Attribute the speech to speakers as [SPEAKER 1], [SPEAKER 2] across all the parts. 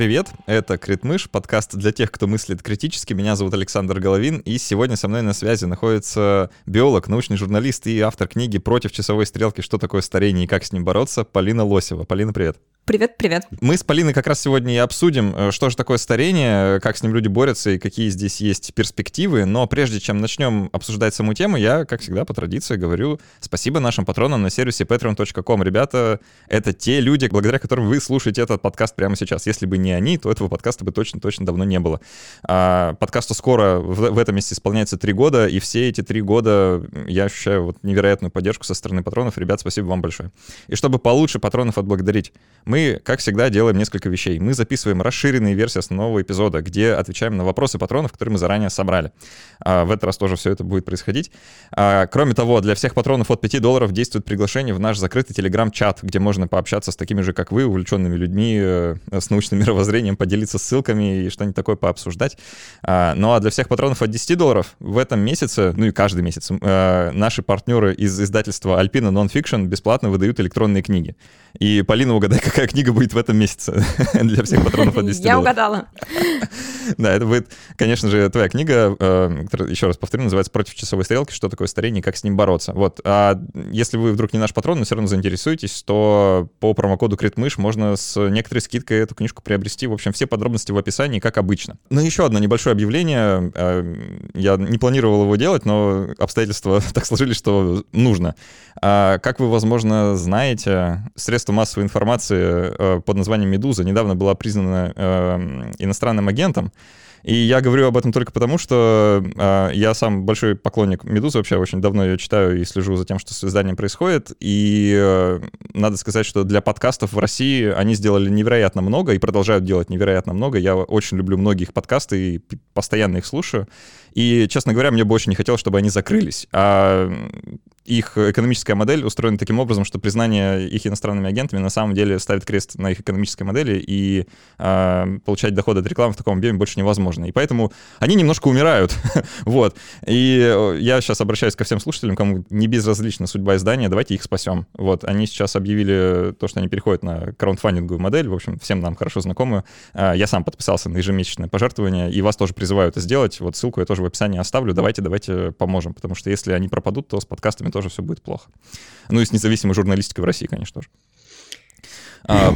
[SPEAKER 1] привет! Это Критмыш, подкаст для тех, кто мыслит критически. Меня зовут Александр Головин, и сегодня со мной на связи находится биолог, научный журналист и автор книги «Против часовой стрелки. Что такое старение и как с ним бороться» Полина Лосева. Полина, привет!
[SPEAKER 2] Привет, привет.
[SPEAKER 1] Мы с Полиной как раз сегодня и обсудим, э, что же такое старение, как с ним люди борются и какие здесь есть перспективы. Но прежде чем начнем обсуждать саму тему, я, как всегда, по традиции говорю спасибо нашим патронам на сервисе patreon.com. Ребята, это те люди, благодаря которым вы слушаете этот подкаст прямо сейчас. Если бы не они, то этого подкаста бы точно-точно давно не было. А, подкасту скоро в, в этом месяце исполняется три года, и все эти три года я ощущаю вот невероятную поддержку со стороны патронов. Ребят, спасибо вам большое. И чтобы получше патронов отблагодарить, мы, как всегда, делаем несколько вещей. Мы записываем расширенные версии основного эпизода, где отвечаем на вопросы патронов, которые мы заранее собрали. А, в этот раз тоже все это будет происходить. А, кроме того, для всех патронов от 5 долларов действует приглашение в наш закрытый телеграм-чат, где можно пообщаться с такими же, как вы, увлеченными людьми э, с научным мировоззрением, поделиться ссылками и что-нибудь такое пообсуждать. А, ну а для всех патронов от 10 долларов в этом месяце, ну и каждый месяц, э, наши партнеры из издательства Alpina Nonfiction бесплатно выдают электронные книги. И, Полина, угадай, какая книга будет в этом месяце для всех патронов от 10
[SPEAKER 2] Я угадала.
[SPEAKER 1] Да, это будет, конечно же, твоя книга, э, которая, еще раз повторю, называется «Против часовой стрелки. Что такое старение и как с ним бороться». Вот. А если вы вдруг не наш патрон, но все равно заинтересуетесь, то по промокоду критмыш можно с некоторой скидкой эту книжку приобрести. В общем, все подробности в описании, как обычно. Ну, еще одно небольшое объявление. Э, я не планировал его делать, но обстоятельства так сложились, что нужно. А, как вы, возможно, знаете, средство массовой информации э, под названием «Медуза» недавно была признана э, иностранным агентом. И я говорю об этом только потому, что э, я сам большой поклонник «Медузы», вообще очень давно ее читаю и слежу за тем, что с изданием происходит. И э, надо сказать, что для подкастов в России они сделали невероятно много и продолжают делать невероятно много. Я очень люблю многие их подкасты и постоянно их слушаю. И, честно говоря, мне бы очень не хотелось, чтобы они закрылись. А их экономическая модель устроена таким образом, что признание их иностранными агентами на самом деле ставит крест на их экономической модели, и э, получать доходы от рекламы в таком объеме больше невозможно. И поэтому они немножко умирают. вот. И э, я сейчас обращаюсь ко всем слушателям, кому не безразлична судьба издания, давайте их спасем. Вот. Они сейчас объявили то, что они переходят на краундфандинговую модель, в общем, всем нам хорошо знакомую. Э, я сам подписался на ежемесячное пожертвование, и вас тоже призываю это сделать. Вот ссылку я тоже в описании оставлю. Давайте, давайте поможем, потому что если они пропадут, то с подкастами тоже все будет плохо. Ну и с независимой журналистикой в России, конечно, тоже. А,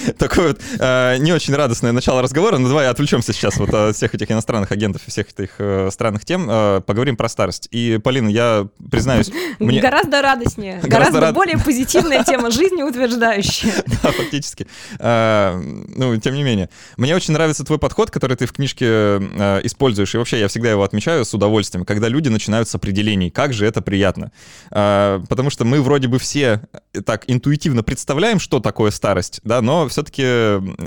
[SPEAKER 1] такое вот э, не очень радостное начало разговора, но давай отвлечемся сейчас вот от всех этих иностранных агентов и всех этих э, странных тем, э, поговорим про старость. И, Полина, я признаюсь...
[SPEAKER 2] Мне... Гораздо радостнее, гораздо, гораздо рад... более позитивная тема жизни, утверждающая.
[SPEAKER 1] Да, фактически. Э, ну, тем не менее. Мне очень нравится твой подход, который ты в книжке э, используешь, и вообще я всегда его отмечаю с удовольствием, когда люди начинают с определений, как же это приятно. Э, потому что мы вроде бы все так интуитивно представляем, что такое старость, да, но все-таки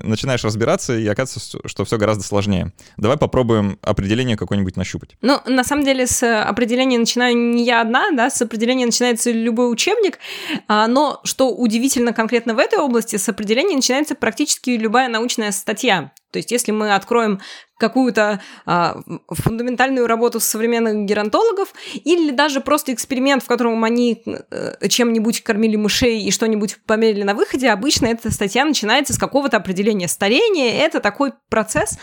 [SPEAKER 1] начинаешь разбираться, и оказывается, что все гораздо сложнее. Давай попробуем определение какое-нибудь нащупать.
[SPEAKER 2] Ну, на самом деле, с определения начинаю не я одна, да, с определения начинается любой учебник, а, но что удивительно конкретно в этой области, с определения начинается практически любая научная статья. То есть, если мы откроем какую-то а, фундаментальную работу современных геронтологов или даже просто эксперимент, в котором они э, чем-нибудь кормили мышей и что-нибудь померили на выходе, обычно эта статья начинается с какого-то определения старения. Это такой процесс,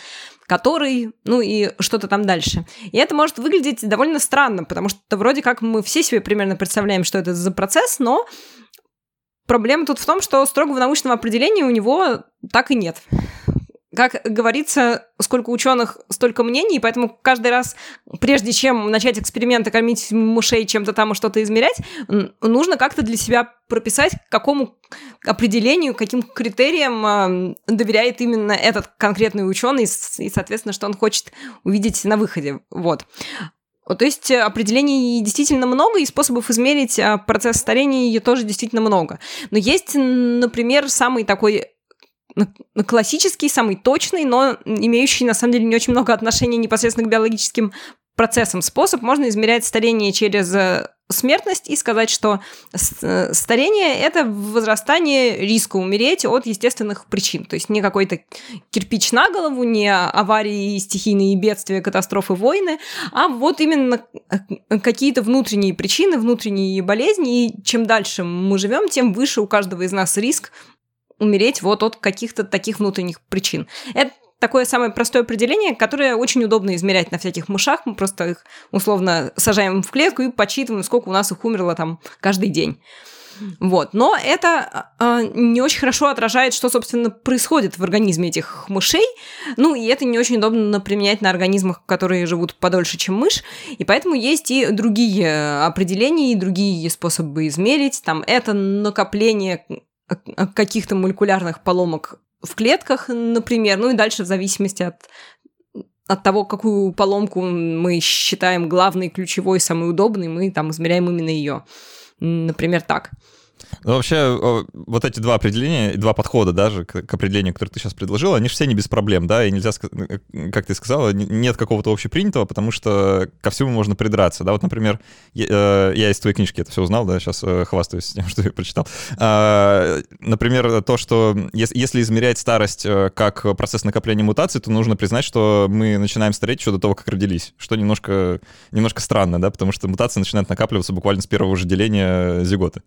[SPEAKER 2] который, ну и что-то там дальше. И это может выглядеть довольно странно, потому что вроде как мы все себе примерно представляем, что это за процесс, но проблема тут в том, что строгого научного определения у него так и нет как говорится, сколько ученых, столько мнений, поэтому каждый раз, прежде чем начать эксперименты, кормить мышей чем-то там и что-то измерять, нужно как-то для себя прописать, какому определению, каким критериям э, доверяет именно этот конкретный ученый и, соответственно, что он хочет увидеть на выходе. Вот. То есть определений действительно много, и способов измерить процесс старения тоже действительно много. Но есть, например, самый такой классический, самый точный, но имеющий на самом деле не очень много отношения непосредственно к биологическим процессам способ. Можно измерять старение через э, смертность и сказать, что э, старение – это возрастание риска умереть от естественных причин. То есть не какой-то кирпич на голову, не аварии, стихийные бедствия, катастрофы, войны, а вот именно какие-то внутренние причины, внутренние болезни. И чем дальше мы живем, тем выше у каждого из нас риск умереть вот от каких-то таких внутренних причин. Это такое самое простое определение, которое очень удобно измерять на всяких мышах. Мы просто их условно сажаем в клетку и подсчитываем, сколько у нас их умерло там каждый день. Вот. Но это э, не очень хорошо отражает, что, собственно, происходит в организме этих мышей. Ну, и это не очень удобно применять на организмах, которые живут подольше, чем мышь. И поэтому есть и другие определения, и другие способы измерить. Там это накопление каких-то молекулярных поломок в клетках, например, ну и дальше в зависимости от от того, какую поломку мы считаем главной, ключевой, самой удобной, мы там измеряем именно ее. Например, так.
[SPEAKER 1] Ну, вообще, вот эти два определения, два подхода даже к, к определению, которое ты сейчас предложил, они же все не без проблем, да, и нельзя, э, как ты сказала, нет какого-то общепринятого, потому что ко всему можно придраться, да, вот, например, я, э, я из твоей книжки это все узнал, да, сейчас э, хвастаюсь тем, что я прочитал. А, например, то, что если измерять старость как процесс накопления мутаций, то нужно признать, что мы начинаем стареть еще до того, как родились, что немножко, немножко странно, да, потому что мутации начинают накапливаться буквально с первого же деления зиготы.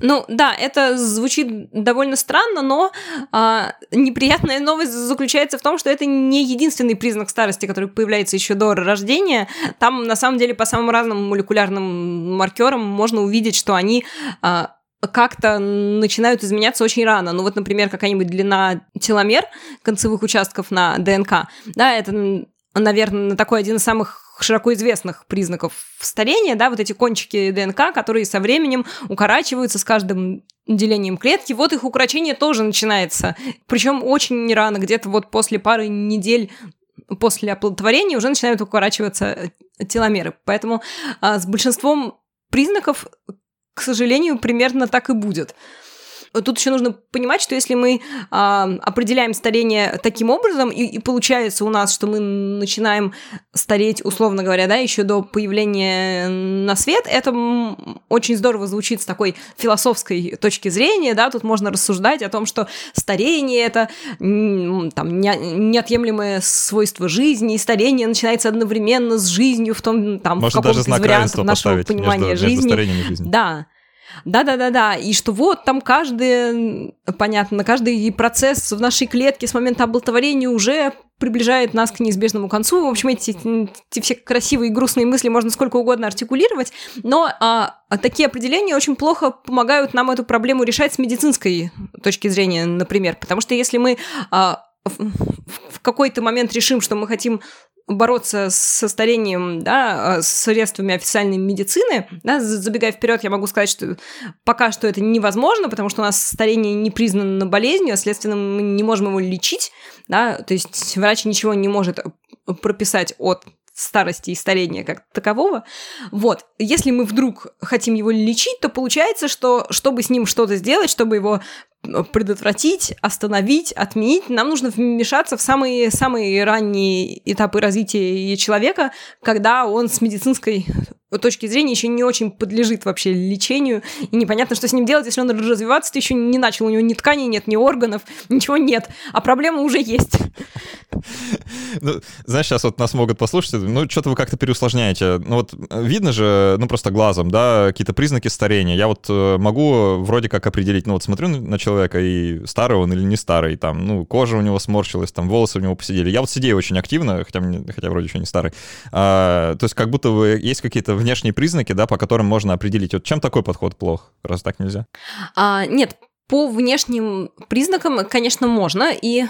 [SPEAKER 2] Ну да, это звучит довольно странно, но а, неприятная новость заключается в том, что это не единственный признак старости, который появляется еще до рождения. Там на самом деле по самым разным молекулярным маркерам можно увидеть, что они а, как-то начинают изменяться очень рано. Ну вот, например, какая-нибудь длина теломер концевых участков на ДНК, да, это наверное, такой один из самых широко известных признаков старения, да, вот эти кончики ДНК, которые со временем укорачиваются с каждым делением клетки, вот их укорочение тоже начинается. Причем очень рано, где-то вот после пары недель после оплодотворения уже начинают укорачиваться теломеры. Поэтому а, с большинством признаков, к сожалению, примерно так и будет тут еще нужно понимать, что если мы а, определяем старение таким образом, и, и получается у нас, что мы начинаем стареть, условно говоря, да, еще до появления на свет, это очень здорово звучит с такой философской точки зрения, да, тут можно рассуждать о том, что старение это там не, неотъемлемое свойство жизни, и старение начинается одновременно с жизнью в том, там,
[SPEAKER 1] Можно
[SPEAKER 2] в каком-то из вариантов нашего понимания
[SPEAKER 1] между,
[SPEAKER 2] жизни.
[SPEAKER 1] Между жизни.
[SPEAKER 2] Да. Да-да-да-да, и что вот там каждый, понятно, каждый процесс в нашей клетке с момента оплодотворения уже приближает нас к неизбежному концу. В общем, эти, эти все красивые и грустные мысли можно сколько угодно артикулировать, но а, такие определения очень плохо помогают нам эту проблему решать с медицинской точки зрения, например, потому что если мы а, в какой-то момент решим, что мы хотим бороться с старением, да, с средствами официальной медицины, да, забегая вперед, я могу сказать, что пока что это невозможно, потому что у нас старение не признано болезнью, а следственно мы не можем его лечить, да, то есть врач ничего не может прописать от старости и старения как такового. Вот. Если мы вдруг хотим его лечить, то получается, что чтобы с ним что-то сделать, чтобы его предотвратить, остановить, отменить, нам нужно вмешаться в самые, самые ранние этапы развития человека, когда он с медицинской точки зрения еще не очень подлежит вообще лечению, и непонятно, что с ним делать, если он развиваться-то еще не начал, у него ни тканей нет, ни органов, ничего нет, а проблема уже есть.
[SPEAKER 1] Ну, знаешь, сейчас вот нас могут послушать, ну, что-то вы как-то переусложняете. Ну, вот видно же, ну, просто глазом, да, какие-то признаки старения. Я вот э, могу вроде как определить, ну, вот смотрю на человека, и старый он или не старый, там, ну, кожа у него сморщилась, там, волосы у него посидели. Я вот сидею очень активно, хотя, хотя вроде еще не старый. А, то есть как будто бы есть какие-то внешние признаки, да, по которым можно определить, вот чем такой подход плох, раз так нельзя?
[SPEAKER 2] А, нет, по внешним признакам, конечно, можно, и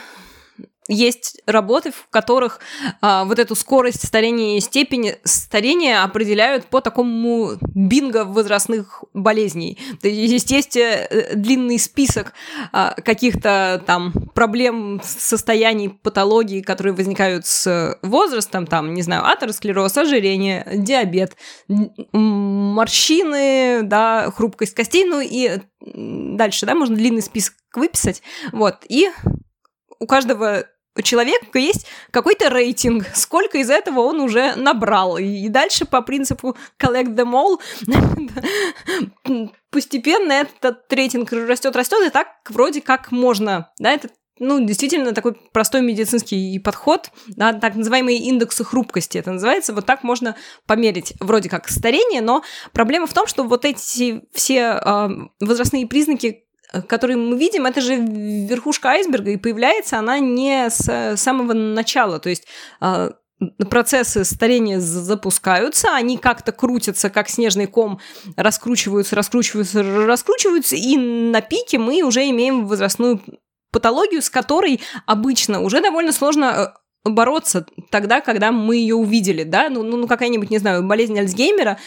[SPEAKER 2] есть работы, в которых а, вот эту скорость старения и степень старения определяют по такому бинго возрастных болезней. То есть есть э, длинный список а, каких-то там проблем, состояний, патологий, которые возникают с возрастом, там, не знаю, атеросклероз, ожирение, диабет, морщины, да, хрупкость костей, ну и дальше, да, можно длинный список выписать, вот, и у каждого у человека есть какой-то рейтинг, сколько из этого он уже набрал. И дальше по принципу collect them all постепенно этот рейтинг растет, растет, и так вроде как можно, да, это ну, действительно такой простой медицинский подход, да, так называемые индексы хрупкости это называется, вот так можно померить вроде как старение, но проблема в том, что вот эти все э, возрастные признаки который мы видим, это же верхушка айсберга, и появляется она не с самого начала. То есть а, процессы старения запускаются, они как-то крутятся, как снежный ком, раскручиваются, раскручиваются, раскручиваются, и на пике мы уже имеем возрастную патологию, с которой обычно уже довольно сложно э, бороться тогда, когда мы ее увидели, да, ну, ну, ну какая-нибудь, не знаю, болезнь Альцгеймера,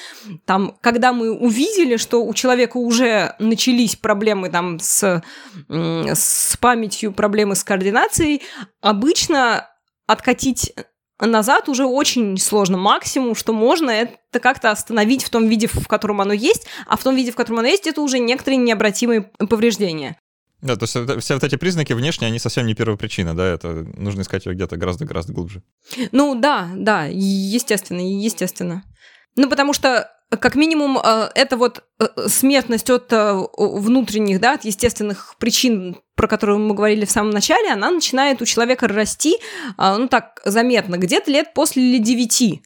[SPEAKER 2] там, когда мы увидели, что у человека уже начались проблемы там с, с памятью, проблемы с координацией, обычно откатить назад уже очень сложно. Максимум, что можно, это как-то остановить в том виде, в котором оно есть, а в том виде, в котором оно есть, это уже некоторые необратимые повреждения.
[SPEAKER 1] Да, то есть все вот эти признаки внешние, они совсем не первопричина, да, это нужно искать ее где-то гораздо-гораздо глубже.
[SPEAKER 2] Ну да, да, естественно, естественно. Ну потому что как минимум, э, это вот э, смертность от э, внутренних, да, от естественных причин, про которые мы говорили в самом начале, она начинает у человека расти, ну так, заметно, где-то лет после 9.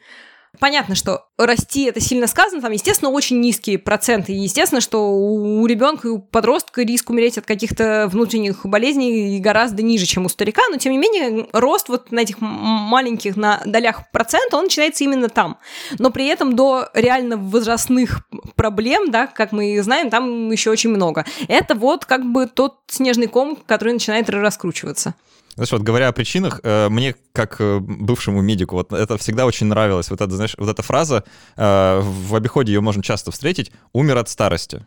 [SPEAKER 2] Понятно, что расти это сильно сказано, там, естественно, очень низкие проценты. Естественно, что у ребенка и у подростка риск умереть от каких-то внутренних болезней гораздо ниже, чем у старика, но тем не менее рост вот на этих маленьких на долях процента, он начинается именно там. Но при этом до реально возрастных проблем, да, как мы знаем, там еще очень много. Это вот как бы тот снежный ком, который начинает раскручиваться.
[SPEAKER 1] Знаешь, вот говоря о причинах, э, мне, как э, бывшему медику, вот это всегда очень нравилось. Вот эта, знаешь, вот эта фраза, э, в обиходе ее можно часто встретить, «умер от старости».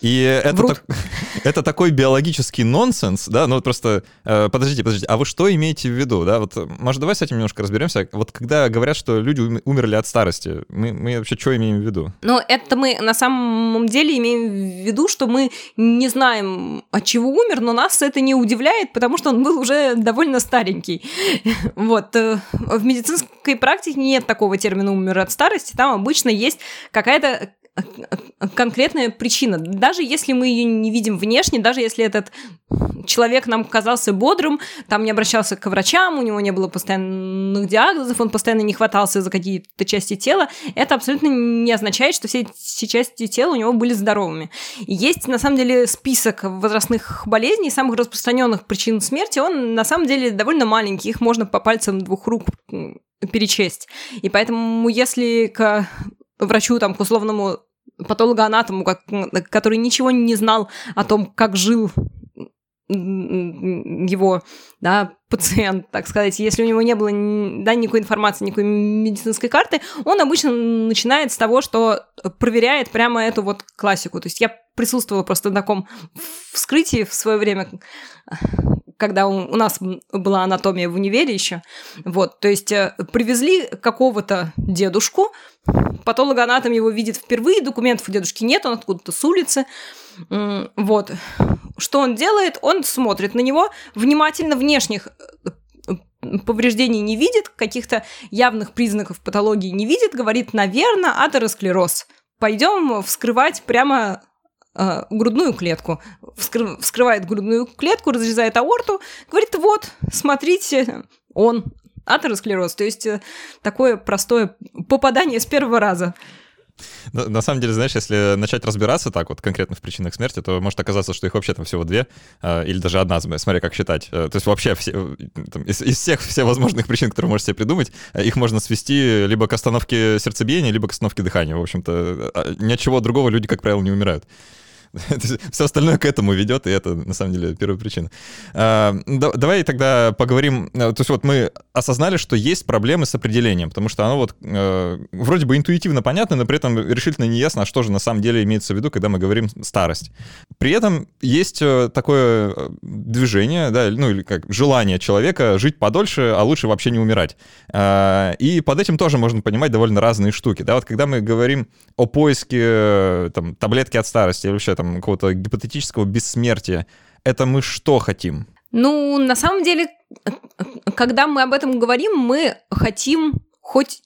[SPEAKER 1] И это, так, это такой биологический нонсенс, да, ну вот просто, э, подождите, подождите, а вы что имеете в виду, да, вот, может, давай с этим немножко разберемся, вот когда говорят, что люди умерли от старости, мы, мы вообще что имеем в виду?
[SPEAKER 2] Ну, это мы на самом деле имеем в виду, что мы не знаем, от чего умер, но нас это не удивляет, потому что он был уже довольно старенький. Вот, э, в медицинской практике нет такого термина «умер от старости», там обычно есть какая-то конкретная причина. Даже если мы ее не видим внешне, даже если этот человек нам казался бодрым, там не обращался к врачам, у него не было постоянных диагнозов, он постоянно не хватался за какие-то части тела, это абсолютно не означает, что все эти части тела у него были здоровыми. Есть, на самом деле, список возрастных болезней, самых распространенных причин смерти, он на самом деле довольно маленький, их можно по пальцам двух рук перечесть. И поэтому, если к врачу, там, к условному патологоанатому, как, который ничего не знал о том, как жил его да, пациент, так сказать, если у него не было да, никакой информации, никакой медицинской карты, он обычно начинает с того, что проверяет прямо эту вот классику. То есть я присутствовала просто на таком вскрытии в свое время, когда у, нас была анатомия в универе еще. Вот, то есть э, привезли какого-то дедушку, патологоанатом его видит впервые, документов у дедушки нет, он откуда-то с улицы. Вот. Что он делает? Он смотрит на него, внимательно внешних э, повреждений не видит, каких-то явных признаков патологии не видит, говорит, наверное, атеросклероз. Пойдем вскрывать прямо э, грудную клетку. Вскры, вскрывает грудную клетку, разрезает аорту, говорит, вот, смотрите, он атеросклероз. То есть э, такое простое попадание с первого раза.
[SPEAKER 1] На, самом деле, знаешь, если начать разбираться так вот конкретно в причинах смерти, то может оказаться, что их вообще там всего две, э, или даже одна, смотря как считать. Э, то есть вообще все, э, там, из, из всех всевозможных причин, которые можете себе придумать, их можно свести либо к остановке сердцебиения, либо к остановке дыхания. В общем-то, э, ни от чего другого люди, как правило, не умирают. Все остальное к этому ведет, и это, на самом деле, первая причина. А, давай тогда поговорим. Э, то есть вот мы осознали, что есть проблемы с определением, потому что оно вот э, вроде бы интуитивно понятно, но при этом решительно не ясно, а что же на самом деле имеется в виду, когда мы говорим старость. При этом есть э, такое движение, да, ну или как желание человека жить подольше, а лучше вообще не умирать. А, и под этим тоже можно понимать довольно разные штуки. Да, вот когда мы говорим о поиске там, таблетки от старости или вообще там какого-то гипотетического бессмертия, это мы что хотим?
[SPEAKER 2] Ну, на самом деле, когда мы об этом говорим, мы хотим хоть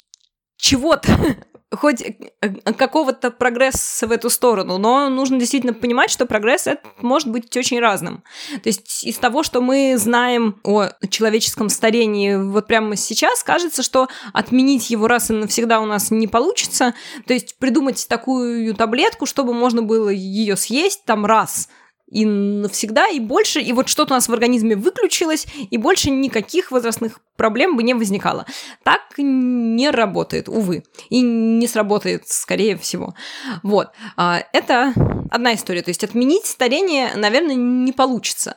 [SPEAKER 2] чего-то, хоть э, какого-то прогресса в эту сторону, но нужно действительно понимать, что прогресс это может быть очень разным. То есть из того, что мы знаем о человеческом старении вот прямо сейчас, кажется, что отменить его раз и навсегда у нас не получится. То есть придумать такую таблетку, чтобы можно было ее съесть там раз – и навсегда, и больше, и вот что-то у нас в организме выключилось, и больше никаких возрастных проблем бы не возникало. Так не работает, увы, и не сработает, скорее всего. Вот, а, это одна история, то есть отменить старение, наверное, не получится.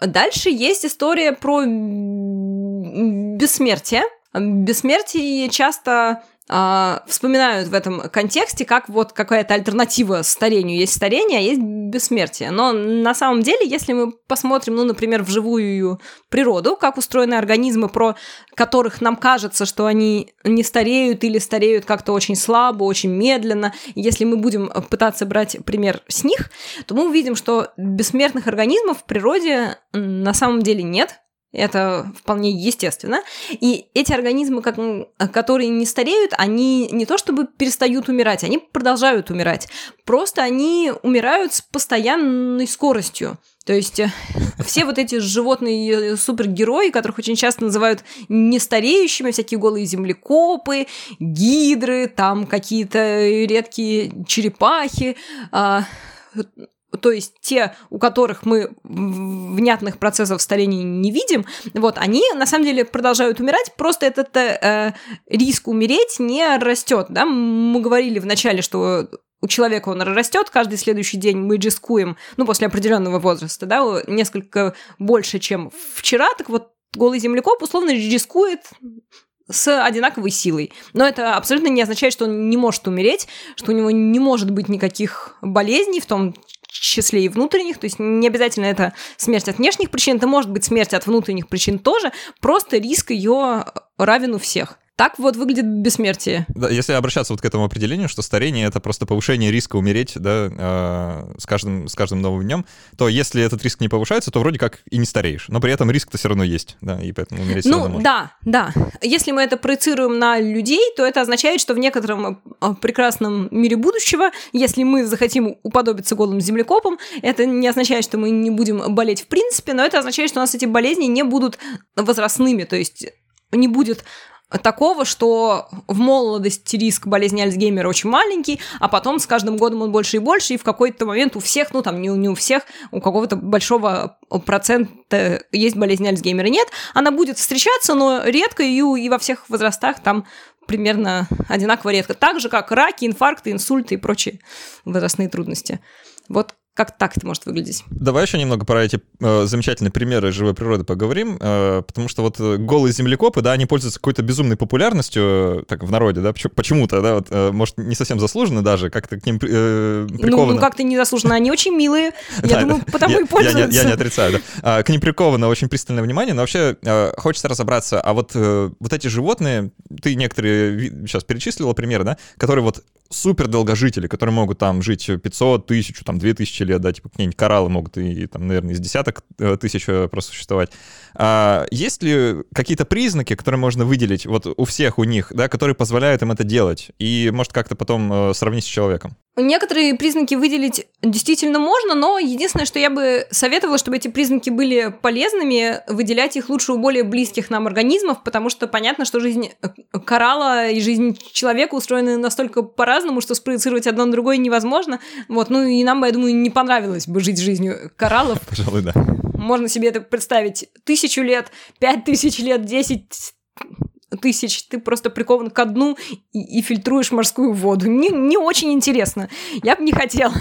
[SPEAKER 2] Дальше есть история про бессмертие. Бессмертие часто вспоминают в этом контексте, как вот какая-то альтернатива старению. Есть старение, а есть бессмертие. Но на самом деле, если мы посмотрим, ну, например, в живую природу, как устроены организмы, про которых нам кажется, что они не стареют или стареют как-то очень слабо, очень медленно, если мы будем пытаться брать пример с них, то мы увидим, что бессмертных организмов в природе на самом деле нет, это вполне естественно. И эти организмы, которые не стареют, они не то чтобы перестают умирать, они продолжают умирать. Просто они умирают с постоянной скоростью. То есть э, все вот эти животные супергерои, которых очень часто называют нестареющими, всякие голые землекопы, гидры, там какие-то редкие черепахи, а, то есть те, у которых мы внятных процессов старения не видим, вот, они на самом деле продолжают умирать, просто этот э, риск умереть не растет, да, мы говорили вначале, что у человека он растет, каждый следующий день мы рискуем, ну, после определенного возраста, да, несколько больше, чем вчера, так вот голый землекоп условно рискует с одинаковой силой. Но это абсолютно не означает, что он не может умереть, что у него не может быть никаких болезней, в том числе и внутренних, то есть не обязательно это смерть от внешних причин, это может быть смерть от внутренних причин тоже, просто риск ее равен у всех. Так вот выглядит бессмертие.
[SPEAKER 1] Да, если обращаться вот к этому определению, что старение — это просто повышение риска умереть да, э, с, каждым, с каждым новым днем, то если этот риск не повышается, то вроде как и не стареешь. Но при этом риск-то все равно есть, да, и поэтому умереть
[SPEAKER 2] Ну,
[SPEAKER 1] можно.
[SPEAKER 2] да, да. Если мы это проецируем на людей, то это означает, что в некотором э, прекрасном мире будущего, если мы захотим уподобиться голым землекопам, это не означает, что мы не будем болеть в принципе, но это означает, что у нас эти болезни не будут возрастными, то есть не будет такого, что в молодости риск болезни Альцгеймера очень маленький, а потом с каждым годом он больше и больше, и в какой-то момент у всех, ну там не, не у всех, у какого-то большого процента есть болезнь Альцгеймера. Нет, она будет встречаться, но редко и, и во всех возрастах там примерно одинаково редко. Так же, как раки, инфаркты, инсульты и прочие возрастные трудности. Вот как так это может выглядеть?
[SPEAKER 1] Давай еще немного про эти э, замечательные примеры живой природы поговорим, э, потому что вот э, голые землекопы, да, они пользуются какой-то безумной популярностью, э, так, в народе, да, почему-то, да, вот, э, может, не совсем заслуженно даже, как-то к ним э, приковано.
[SPEAKER 2] Ну, ну как-то не заслуженно, они очень милые, я думаю, потому и пользуются.
[SPEAKER 1] Я не отрицаю, да. А, к ним приковано очень пристальное внимание, но вообще э, хочется разобраться, а вот вот эти животные, ты некоторые сейчас перечислила примеры, да, которые вот супер долгожители, которые могут там жить 500, тысячу, там 2000 лет, да, типа какие-нибудь кораллы могут и, и там, наверное, из десяток э, тысяч э, просуществовать. А есть ли какие-то признаки, которые можно выделить вот у всех у них, да, которые позволяют им это делать? И, может, как-то потом э, сравнить с человеком?
[SPEAKER 2] Некоторые признаки выделить действительно можно, но единственное, что я бы советовала, чтобы эти признаки были полезными, выделять их лучше у более близких нам организмов, потому что понятно, что жизнь коралла и жизнь человека устроены настолько по-разному, что спроецировать одно на другое невозможно. Вот, ну и нам, я думаю, не понравилось бы жить жизнью кораллов.
[SPEAKER 1] Пожалуй, да.
[SPEAKER 2] Можно себе это представить тысячу лет, пять тысяч лет, десять тысяч, ты просто прикован к дну и, и фильтруешь морскую воду. Не, не очень интересно. Я бы не хотела.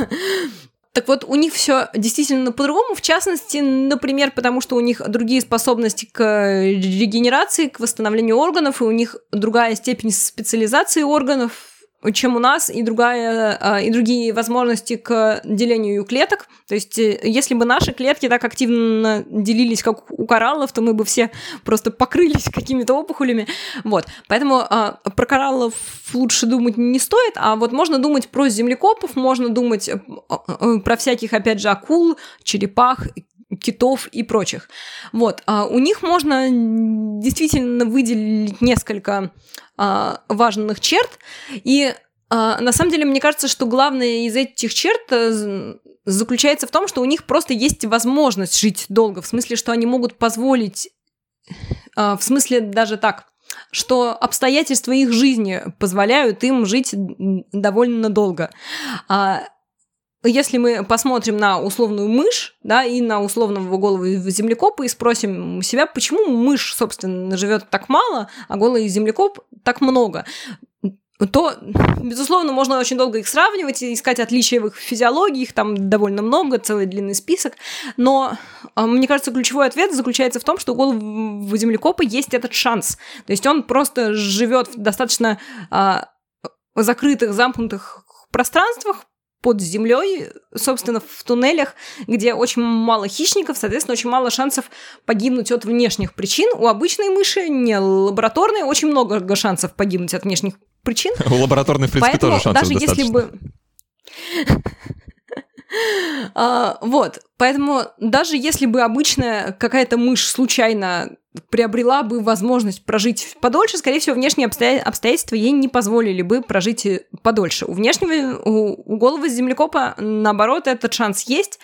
[SPEAKER 2] Так вот, у них все действительно по-другому, в частности, например, потому что у них другие способности к регенерации, к восстановлению органов, и у них другая степень специализации органов, чем у нас, и, другая, а, и другие возможности к делению клеток. То есть, э, если бы наши клетки так активно делились, как у кораллов, то мы бы все просто покрылись какими-то опухолями. Вот. Поэтому а, про кораллов лучше думать не стоит, а вот можно думать про землекопов, можно думать э, э, про всяких, опять же, акул, черепах, китов и прочих. Вот. А у них можно действительно выделить несколько а, важных черт. И а, на самом деле, мне кажется, что главное из этих черт э, заключается в том, что у них просто есть возможность жить долго, в смысле, что они могут позволить, а, в смысле даже так, что обстоятельства их жизни позволяют им жить довольно долго. А, если мы посмотрим на условную мышь, да, и на условного голову землекопа и спросим себя, почему мышь, собственно, живет так мало, а голый землекоп так много, то, безусловно, можно очень долго их сравнивать и искать отличия в их физиологии, их там довольно много, целый длинный список, но а, мне кажется, ключевой ответ заключается в том, что у голого землекопа есть этот шанс, то есть он просто живет в достаточно а, закрытых, замкнутых пространствах, под землей, собственно, в туннелях, где очень мало хищников, соответственно, очень мало шансов погибнуть от внешних причин. У обычной мыши, не лабораторной, очень много шансов погибнуть от внешних причин.
[SPEAKER 1] У лабораторной, в принципе,
[SPEAKER 2] Поэтому
[SPEAKER 1] тоже шансов
[SPEAKER 2] даже
[SPEAKER 1] достаточно.
[SPEAKER 2] если бы... А, вот, поэтому даже если бы обычная какая-то мышь случайно приобрела бы возможность прожить подольше, скорее всего, внешние обстоятельства ей не позволили бы прожить подольше. У внешнего, у головы землекопа, наоборот, этот шанс есть,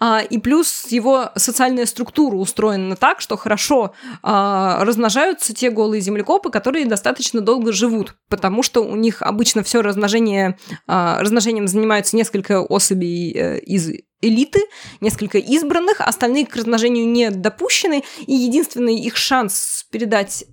[SPEAKER 2] а, и плюс его социальная структура устроена так, что хорошо а, размножаются те голые землекопы, которые достаточно долго живут, потому что у них обычно все размножение, а, размножением занимаются несколько особей э, из элиты, несколько избранных, остальные к размножению не допущены, и единственный их шанс передать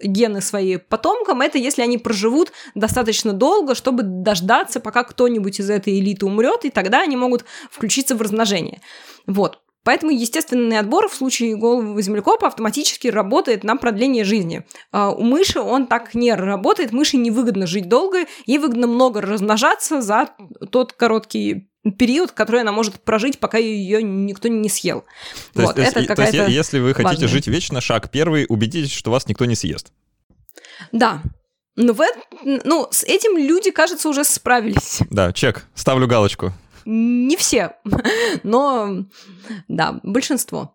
[SPEAKER 2] гены свои потомкам, это если они проживут достаточно долго, чтобы дождаться, пока кто-нибудь из этой элиты умрет, и тогда они могут включиться в размножение. Вот. Поэтому естественный отбор в случае головы землекопа автоматически работает на продление жизни. А у мыши он так не работает. Мыши невыгодно жить долго, ей выгодно много размножаться за тот короткий период, который она может прожить, пока ее никто не съел.
[SPEAKER 1] То
[SPEAKER 2] вот,
[SPEAKER 1] есть,
[SPEAKER 2] это
[SPEAKER 1] то есть, если вы хотите
[SPEAKER 2] важная.
[SPEAKER 1] жить вечно, шаг первый, убедитесь, что вас никто не съест.
[SPEAKER 2] Да. Но в ну, с этим люди, кажется, уже справились.
[SPEAKER 1] Да, чек, ставлю галочку.
[SPEAKER 2] Не все, но да, большинство.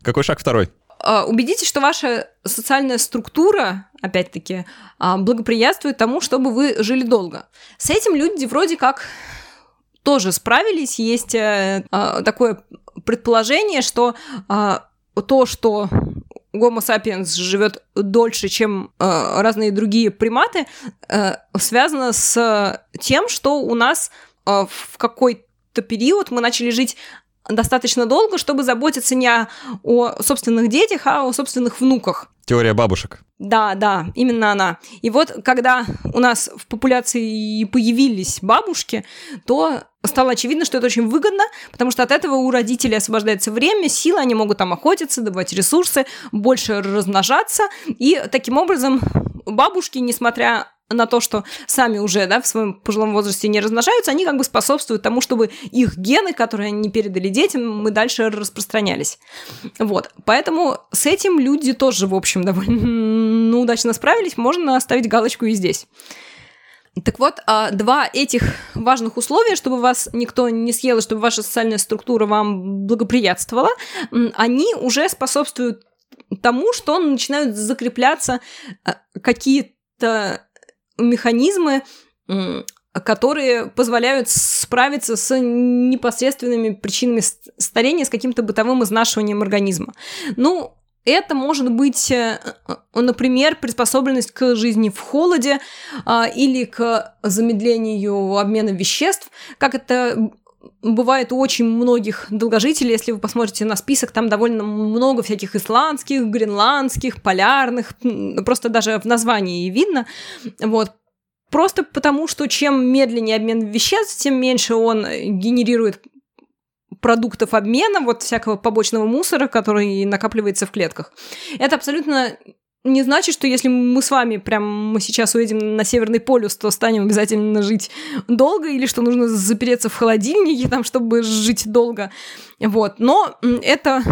[SPEAKER 1] Какой шаг второй?
[SPEAKER 2] А, Убедитесь, что ваша социальная структура, опять-таки, а, благоприятствует тому, чтобы вы жили долго. С этим люди вроде как тоже справились. Есть э, а, такое предположение, что то, что Homo sapiens живет дольше, чем э, разные другие приматы, э, связано с тем, что у нас в какой-то период мы начали жить достаточно долго, чтобы заботиться не о, о собственных детях, а о собственных внуках.
[SPEAKER 1] Теория бабушек.
[SPEAKER 2] Да, да, именно она. И вот когда у нас в популяции появились бабушки, то стало очевидно, что это очень выгодно, потому что от этого у родителей освобождается время, силы, они могут там охотиться, добывать ресурсы, больше размножаться, и таким образом бабушки, несмотря на то, что сами уже да, в своем пожилом возрасте не размножаются, они как бы способствуют тому, чтобы их гены, которые они передали детям, мы дальше распространялись. Вот. Поэтому с этим люди тоже, в общем, довольно удачно справились. Можно оставить галочку и здесь. Так вот, а, два этих важных условия, чтобы вас никто не съел, чтобы ваша социальная структура вам благоприятствовала, они уже способствуют тому, что начинают закрепляться а, какие-то механизмы, которые позволяют справиться с непосредственными причинами ст- старения, с каким-то бытовым изнашиванием организма. Ну, это может быть, э, э, например, приспособленность к жизни в холоде а, или к замедлению обмена веществ, как это бывает у очень многих долгожителей, если вы посмотрите на список, там довольно много всяких исландских, гренландских, полярных, просто даже в названии видно, вот, Просто потому, что чем медленнее обмен веществ, тем меньше он генерирует продуктов обмена, вот всякого побочного мусора, который накапливается в клетках. Это абсолютно не значит, что если мы с вами прям мы сейчас уедем на Северный полюс, то станем обязательно жить долго, или что нужно запереться в холодильнике, там, чтобы жить долго. Вот. Но это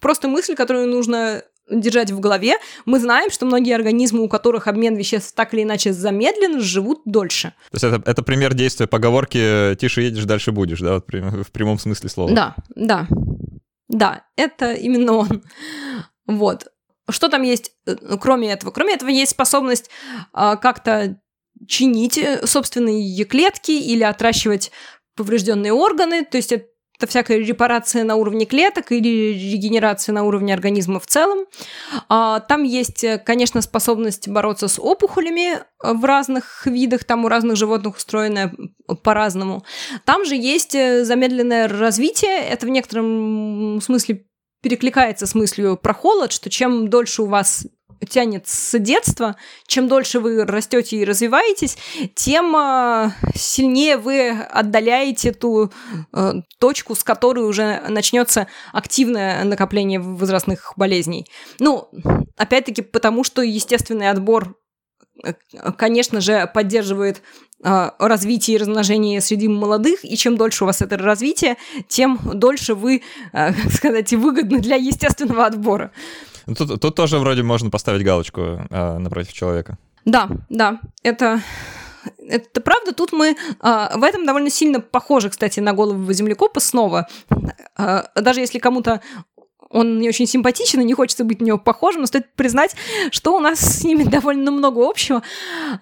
[SPEAKER 2] просто мысль, которую нужно держать в голове. Мы знаем, что многие организмы, у которых обмен веществ так или иначе замедлен, живут дольше.
[SPEAKER 1] То есть это, это пример действия поговорки «тише едешь, дальше будешь», да, вот в прямом смысле слова.
[SPEAKER 2] Да, да. Да, это именно он. Вот. Что там есть, э, кроме этого? Кроме этого есть способность а, как-то чинить э, собственные клетки или отращивать поврежденные органы. То есть это это всякая репарация на уровне клеток или регенерация на уровне организма в целом. А, там есть, конечно, способность бороться с опухолями в разных видах, там у разных животных устроено по-разному. Там же есть замедленное развитие, это в некотором смысле перекликается с мыслью про холод, что чем дольше у вас тянет с детства, чем дольше вы растете и развиваетесь, тем э, сильнее вы отдаляете ту э, точку, с которой уже начнется активное накопление возрастных болезней. Ну, опять-таки, потому что естественный отбор, конечно же, поддерживает развитие и размножение среди молодых, и чем дольше у вас это развитие, тем дольше вы, как сказать, выгодны для естественного отбора.
[SPEAKER 1] Ну, тут, тут тоже вроде можно поставить галочку э, напротив человека.
[SPEAKER 2] Да, да, это это правда, тут мы а, в этом довольно сильно похожи, кстати, на голову землекопа снова. А, даже если кому-то он не очень симпатичен и не хочется быть на него похожим, но стоит признать, что у нас с ними довольно много общего.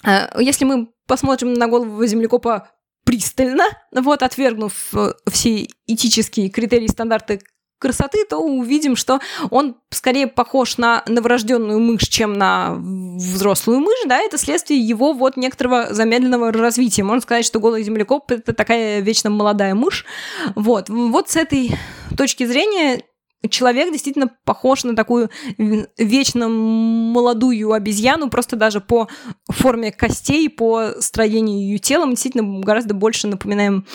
[SPEAKER 2] А, если мы посмотрим на голову землекопа пристально, вот, отвергнув э, все этические критерии, стандарты красоты, то увидим, что он скорее похож на новорожденную мышь, чем на взрослую мышь, да, это следствие его вот некоторого замедленного развития. Можно сказать, что голый землекоп — это такая вечно молодая мышь. Вот, вот с этой точки зрения человек действительно похож на такую вечно молодую обезьяну, просто даже по форме костей, по строению ее тела мы действительно гораздо больше напоминаем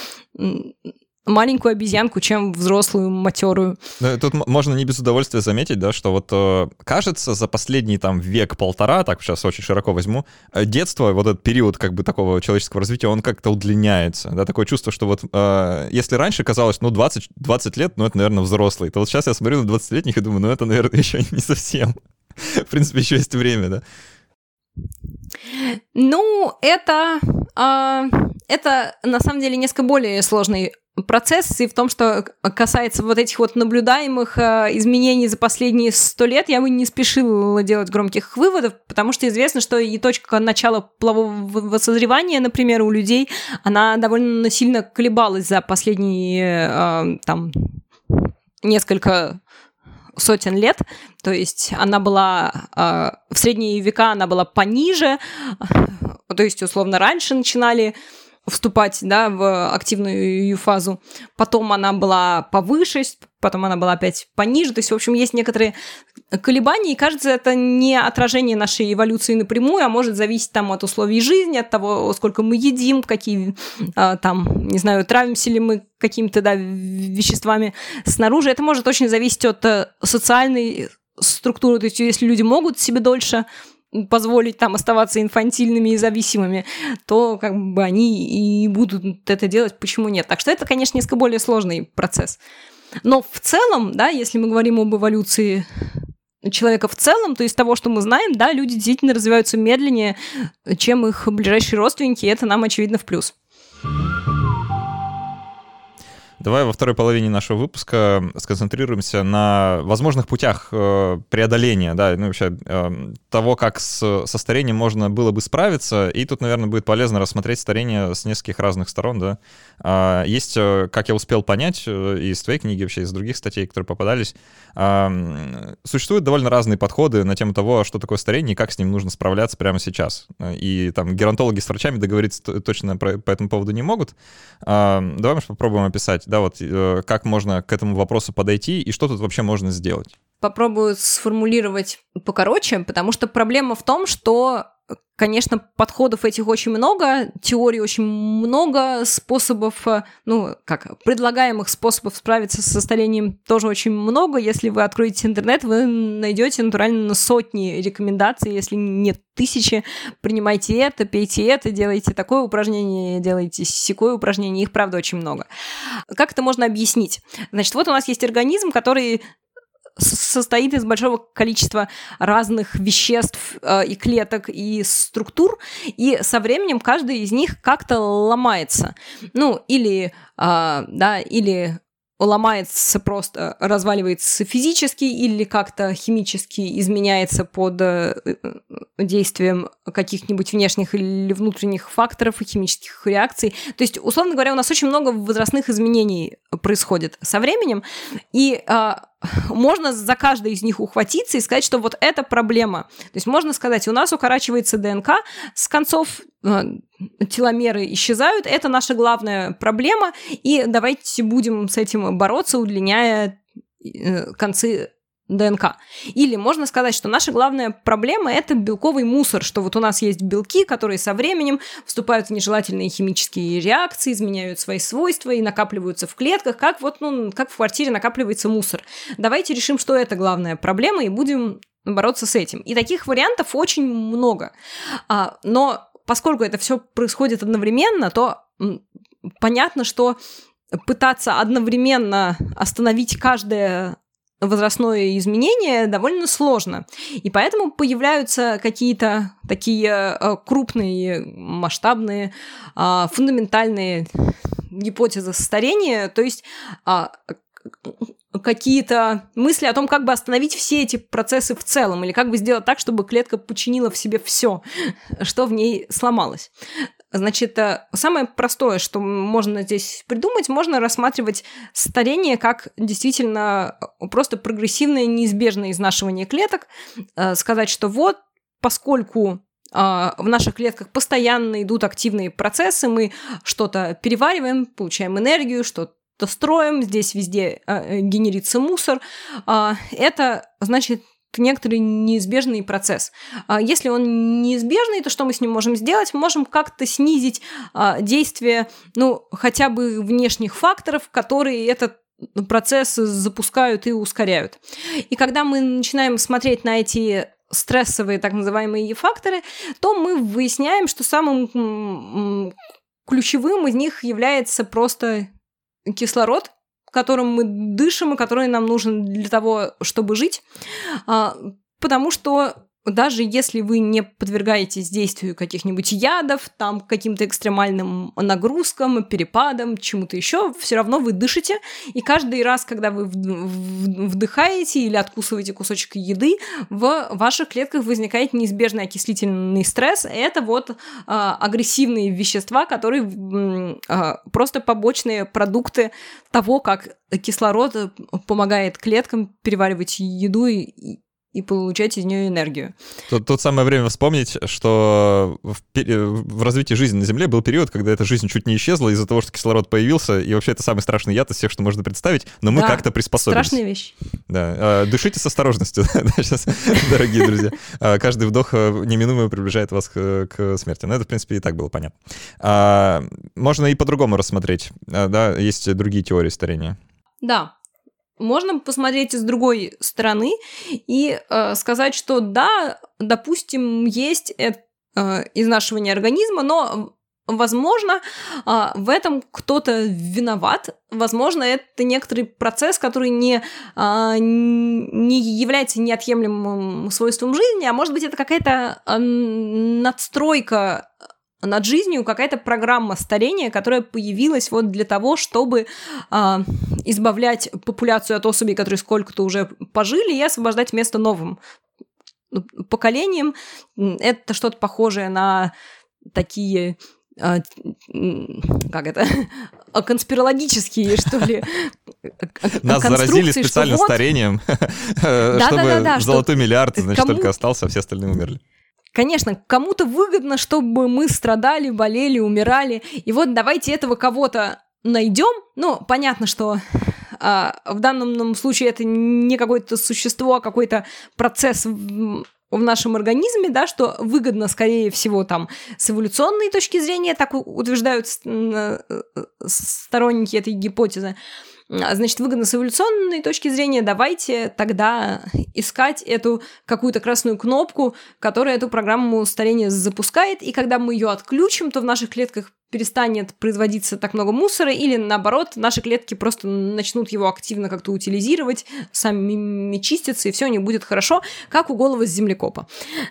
[SPEAKER 2] маленькую обезьянку, чем взрослую, матерую.
[SPEAKER 1] Тут можно не без удовольствия заметить, да, что вот э, кажется за последний там век-полтора, так сейчас очень широко возьму, э, детство, вот этот период как бы такого человеческого развития, он как-то удлиняется, да, такое чувство, что вот э, если раньше казалось, ну, 20, 20 лет, ну, это, наверное, взрослый, то вот сейчас я смотрю на 20-летних и думаю, ну, это, наверное, еще не совсем. В принципе, еще есть время, да.
[SPEAKER 2] Ну, это, э, это на самом деле несколько более сложный процесс, и в том, что касается вот этих вот наблюдаемых э, изменений за последние сто лет, я бы не спешила делать громких выводов, потому что известно, что и точка начала полового созревания, например, у людей, она довольно сильно колебалась за последние э, там несколько сотен лет, то есть она была э, в средние века она была пониже, то есть условно раньше начинали вступать да, в активную фазу. Потом она была повыше, потом она была опять пониже. То есть, в общем, есть некоторые колебания, и кажется, это не отражение нашей эволюции напрямую, а может зависеть там от условий жизни, от того, сколько мы едим, какие а, там, не знаю, травимся ли мы какими-то да, веществами снаружи. Это может очень зависеть от э, социальной структуры. То есть, если люди могут себе дольше позволить там оставаться инфантильными и зависимыми, то как бы они и будут это делать, почему нет. Так что это, конечно, несколько более сложный процесс. Но в целом, да, если мы говорим об эволюции человека в целом, то из того, что мы знаем, да, люди действительно развиваются медленнее, чем их ближайшие родственники, и это нам, очевидно, в плюс.
[SPEAKER 1] Давай во второй половине нашего выпуска сконцентрируемся на возможных путях э, преодоления, да, ну вообще э, того, как с, со старением можно было бы справиться. И тут, наверное, будет полезно рассмотреть старение с нескольких разных сторон, да. А, есть, э, как я успел понять из твоей книги, вообще из других статей, которые попадались, существуют довольно разные подходы на тему того, что такое старение и как с ним нужно справляться прямо сейчас. И там геронтологи с врачами договориться точно по этому поводу не могут. Давай, может, попробуем описать да, вот э, как можно к этому вопросу подойти и что тут вообще можно сделать?
[SPEAKER 2] Попробую сформулировать покороче, потому что проблема в том, что Конечно, подходов этих очень много, теорий очень много, способов, э, ну, как, предлагаемых способов справиться с старением тоже очень много. Если вы откроете интернет, вы найдете натурально сотни рекомендаций, если нет тысячи. Принимайте это, пейте это, делайте такое упражнение, делайте секое упражнение. Их, правда, очень много. Как это можно объяснить? Значит, вот у нас есть организм, который состоит из большого количества разных веществ э, и клеток и структур, и со временем каждый из них как-то ломается. Ну, или, э, да, или ломается просто, разваливается физически или как-то химически изменяется под э, действием каких-нибудь внешних или внутренних факторов и химических реакций. То есть, условно говоря, у нас очень много возрастных изменений происходит со временем, и а, можно за каждой из них ухватиться и сказать, что вот это проблема. То есть можно сказать, у нас укорачивается ДНК, с концов э, теломеры исчезают, это наша главная проблема, и давайте будем с этим бороться, удлиняя э, концы ДНК. Или можно сказать, что наша главная проблема – это белковый мусор, что вот у нас есть белки, которые со временем вступают в нежелательные химические реакции, изменяют свои свойства и накапливаются в клетках, как вот, ну, как в квартире накапливается мусор. Давайте решим, что это главная проблема, и будем бороться с этим. И таких вариантов очень много. А, но поскольку это все происходит одновременно, то понятно, что пытаться одновременно остановить каждое возрастное изменение довольно сложно. И поэтому появляются какие-то такие э, крупные, масштабные, а, фундаментальные гипотезы старения, то есть а, какие-то мысли о том, как бы остановить все эти процессы в целом, или как бы сделать так, чтобы клетка починила в себе все, что в ней сломалось. Значит, э, самое простое, что можно здесь придумать, можно рассматривать старение как действительно э, просто прогрессивное неизбежное изнашивание клеток, э, сказать, что вот, поскольку в наших клетках постоянно идут активные процессы, мы что-то перевариваем, получаем энергию, что-то строим, здесь везде генерится мусор. Это значит некоторый неизбежный процесс. А если он неизбежный, то что мы с ним можем сделать? Мы можем как-то снизить а, действие, ну, хотя бы внешних факторов, которые этот процесс запускают и ускоряют. И когда мы начинаем смотреть на эти стрессовые так называемые факторы, то мы выясняем, что самым ключевым из них является просто кислород, которым мы дышим и который нам нужен для того, чтобы жить. А, потому что даже если вы не подвергаетесь действию каких-нибудь ядов, там каким-то экстремальным нагрузкам, перепадам, чему-то еще, все равно вы дышите, и каждый раз, когда вы вдыхаете или откусываете кусочек еды, в ваших клетках возникает неизбежный окислительный стресс. Это вот а, агрессивные вещества, которые а, просто побочные продукты того, как кислород помогает клеткам переваривать еду и, и получать из нее энергию.
[SPEAKER 1] Тут, тут самое время вспомнить, что в, в развитии жизни на Земле был период, когда эта жизнь чуть не исчезла из-за того, что кислород появился, и вообще это самый страшный яд из всех, что можно представить, но мы да, как-то приспособились.
[SPEAKER 2] страшная вещь.
[SPEAKER 1] Да, а, дышите с осторожностью, дорогие друзья. А, каждый вдох э, неминуемо приближает вас к, смерти. Но это, в принципе, и так было понятно. А, можно и по-другому рассмотреть, да, есть другие теории старения.
[SPEAKER 2] Да, можно посмотреть с другой стороны и э, сказать, что да, допустим, есть это, э, изнашивание организма, но Возможно, э, в этом кто-то виноват. Возможно, это некоторый процесс, который не, э, не является неотъемлемым свойством жизни, а может быть, это какая-то э, надстройка над жизнью какая-то программа старения, которая появилась вот для того, чтобы э, избавлять популяцию от особей, которые сколько-то уже пожили, и освобождать место новым ну, поколениям. Это что-то похожее на такие э, как это, конспирологические, что ли,
[SPEAKER 1] Нас заразили специально старением, чтобы золотой миллиард, значит, только остался, а все остальные умерли.
[SPEAKER 2] Конечно, кому-то выгодно, чтобы мы страдали, болели, умирали. И вот давайте этого кого-то найдем. Ну, понятно, что а, в данном случае это не какое-то существо, а какой-то процесс в, в нашем организме, да, что выгодно, скорее всего, там, с эволюционной точки зрения, так утверждают э, сторонники этой гипотезы. Значит, выгодно с эволюционной точки зрения, давайте тогда искать эту какую-то красную кнопку, которая эту программу старения запускает, и когда мы ее отключим, то в наших клетках перестанет производиться так много мусора, или наоборот, наши клетки просто начнут его активно как-то утилизировать, сами чистятся, и все не будет хорошо, как у голого землекопа.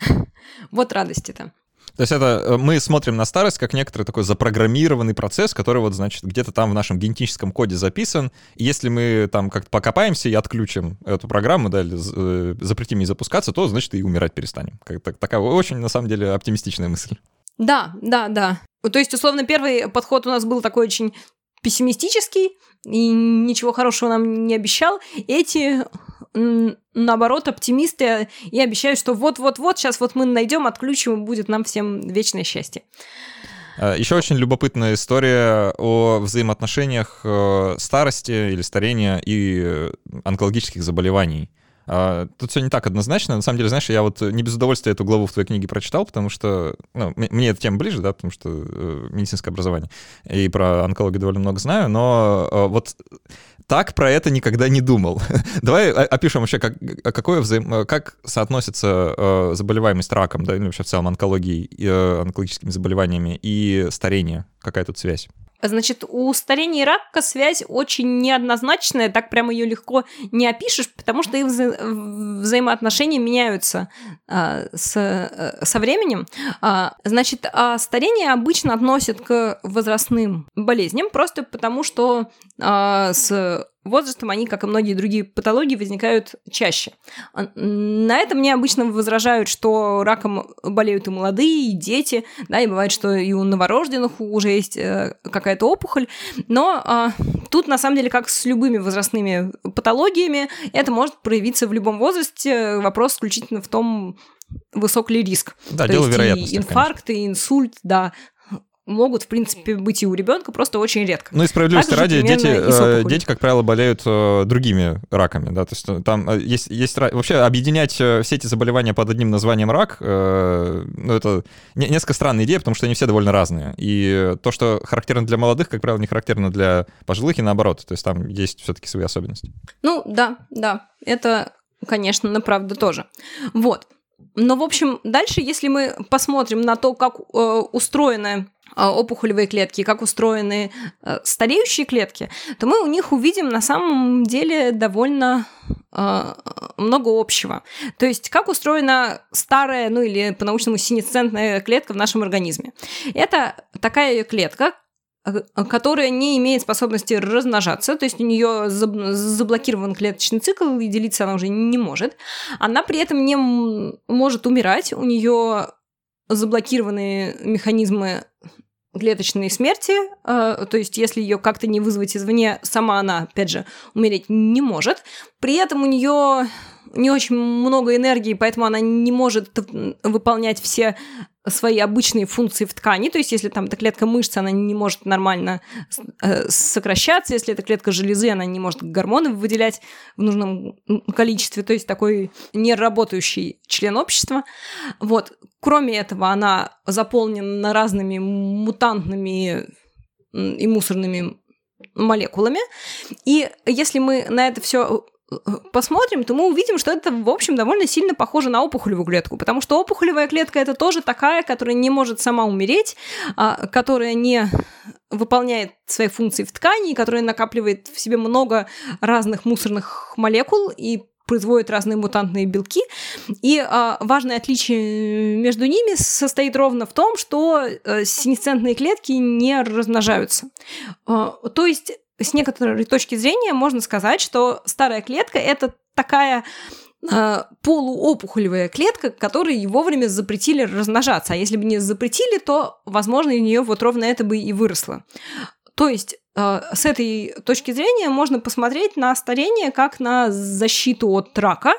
[SPEAKER 2] Вот радость это.
[SPEAKER 1] То есть это э, мы смотрим на старость как некоторый такой запрограммированный процесс, который вот, значит, где-то там в нашем генетическом коде записан. И если мы там как-то покопаемся и отключим эту программу, да, или э, запретим ей запускаться, то, значит, и умирать перестанем. Как такая очень, на самом деле, оптимистичная мысль.
[SPEAKER 2] Да, да, да. То есть, условно, первый подход у нас был такой очень пессимистический и ничего хорошего нам не обещал. Эти наоборот, оптимисты и обещают, что вот-вот-вот, сейчас вот мы найдем, отключим, и будет нам всем вечное счастье.
[SPEAKER 1] А, Еще очень любопытная история о взаимоотношениях э, старости или старения и э, онкологических заболеваний. А, тут все не так однозначно. На самом деле, знаешь, я вот не без удовольствия эту главу в твоей книге прочитал, потому что ну, мне эта тема ближе, да, потому что э, медицинское образование. И про онкологию довольно много знаю, но э, вот так про это никогда не думал. Давай опишем вообще, как, какое взаим... как соотносится э, заболеваемость раком, да, или вообще в целом онкологией, э, онкологическими заболеваниями и старение. Какая тут связь?
[SPEAKER 2] Значит, у старения и рака связь очень неоднозначная, так прямо ее легко не опишешь, потому что их вза- взаимоотношения меняются а, с, а, со временем. А, значит, а старение обычно относят к возрастным болезням, просто потому что а, с возрастом они, как и многие другие патологии, возникают чаще. А, на это мне обычно возражают, что раком болеют и молодые, и дети, да, и бывает, что и у новорожденных уже есть э, какая-то опухоль, но а, тут на самом деле, как с любыми возрастными патологиями, это может проявиться в любом возрасте, вопрос исключительно в том, высок ли риск.
[SPEAKER 1] Да, То дело есть вероятности.
[SPEAKER 2] И инфаркт, конечно. и инсульт, да, могут, в принципе, быть и у ребенка, просто очень редко.
[SPEAKER 1] Ну и справедливости ради, дети, э, дети, как правило, болеют э, другими раками, да, то есть э, там есть, есть вообще объединять все эти заболевания под одним названием рак, ну это несколько странная идея, потому что они все довольно разные, и то, что характерно для молодых, как правило, не характерно для пожилых и наоборот, то есть там есть все-таки свои особенности.
[SPEAKER 2] Ну да, да, это, конечно, на правда тоже. Вот. Но, в общем, дальше, если мы посмотрим на то, как э, устроена а, опухолевые клетки, как устроены э, стареющие клетки, то мы у них увидим на самом деле довольно э, много общего. То есть, как устроена старая, ну или по-научному синесцентная клетка в нашем организме. Это такая клетка, э, которая не имеет способности размножаться, то есть у нее заблокирован клеточный цикл, и делиться она уже не может. Она при этом не может умирать, у нее заблокированы механизмы клеточной смерти, э, то есть если ее как-то не вызвать извне, сама она, опять же, умереть не может. При этом у нее не очень много энергии, поэтому она не может выполнять все свои обычные функции в ткани. То есть, если там эта клетка мышцы, она не может нормально э, сокращаться. Если это клетка железы, она не может гормоны выделять в нужном количестве. То есть, такой неработающий член общества. Вот. Кроме этого, она заполнена разными мутантными и мусорными молекулами. И если мы на это все посмотрим, то мы увидим, что это, в общем, довольно сильно похоже на опухолевую клетку, потому что опухолевая клетка это тоже такая, которая не может сама умереть, а, которая не выполняет свои функции в ткани, которая накапливает в себе много разных мусорных молекул и производит разные мутантные белки. И а, важное отличие между ними состоит ровно в том, что а, синесцентные клетки не размножаются. А, то есть с некоторой точки зрения можно сказать, что старая клетка это такая э, полуопухолевая клетка, которой вовремя запретили размножаться. А если бы не запретили, то, возможно, у нее вот ровно это бы и выросло. То есть э, с этой точки зрения можно посмотреть на старение как на защиту от рака.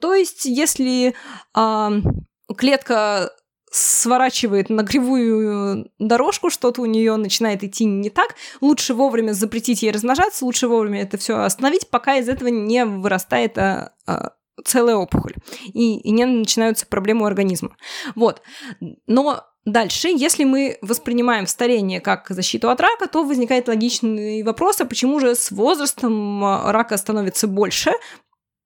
[SPEAKER 2] То есть если э, клетка сворачивает на кривую дорожку, что-то у нее начинает идти не так, лучше вовремя запретить ей размножаться, лучше вовремя это все остановить, пока из этого не вырастает а, а, целая опухоль и, и не начинаются проблемы у организма. Вот. Но Дальше, если мы воспринимаем старение как защиту от рака, то возникает логичный вопрос, а почему же с возрастом рака становится больше,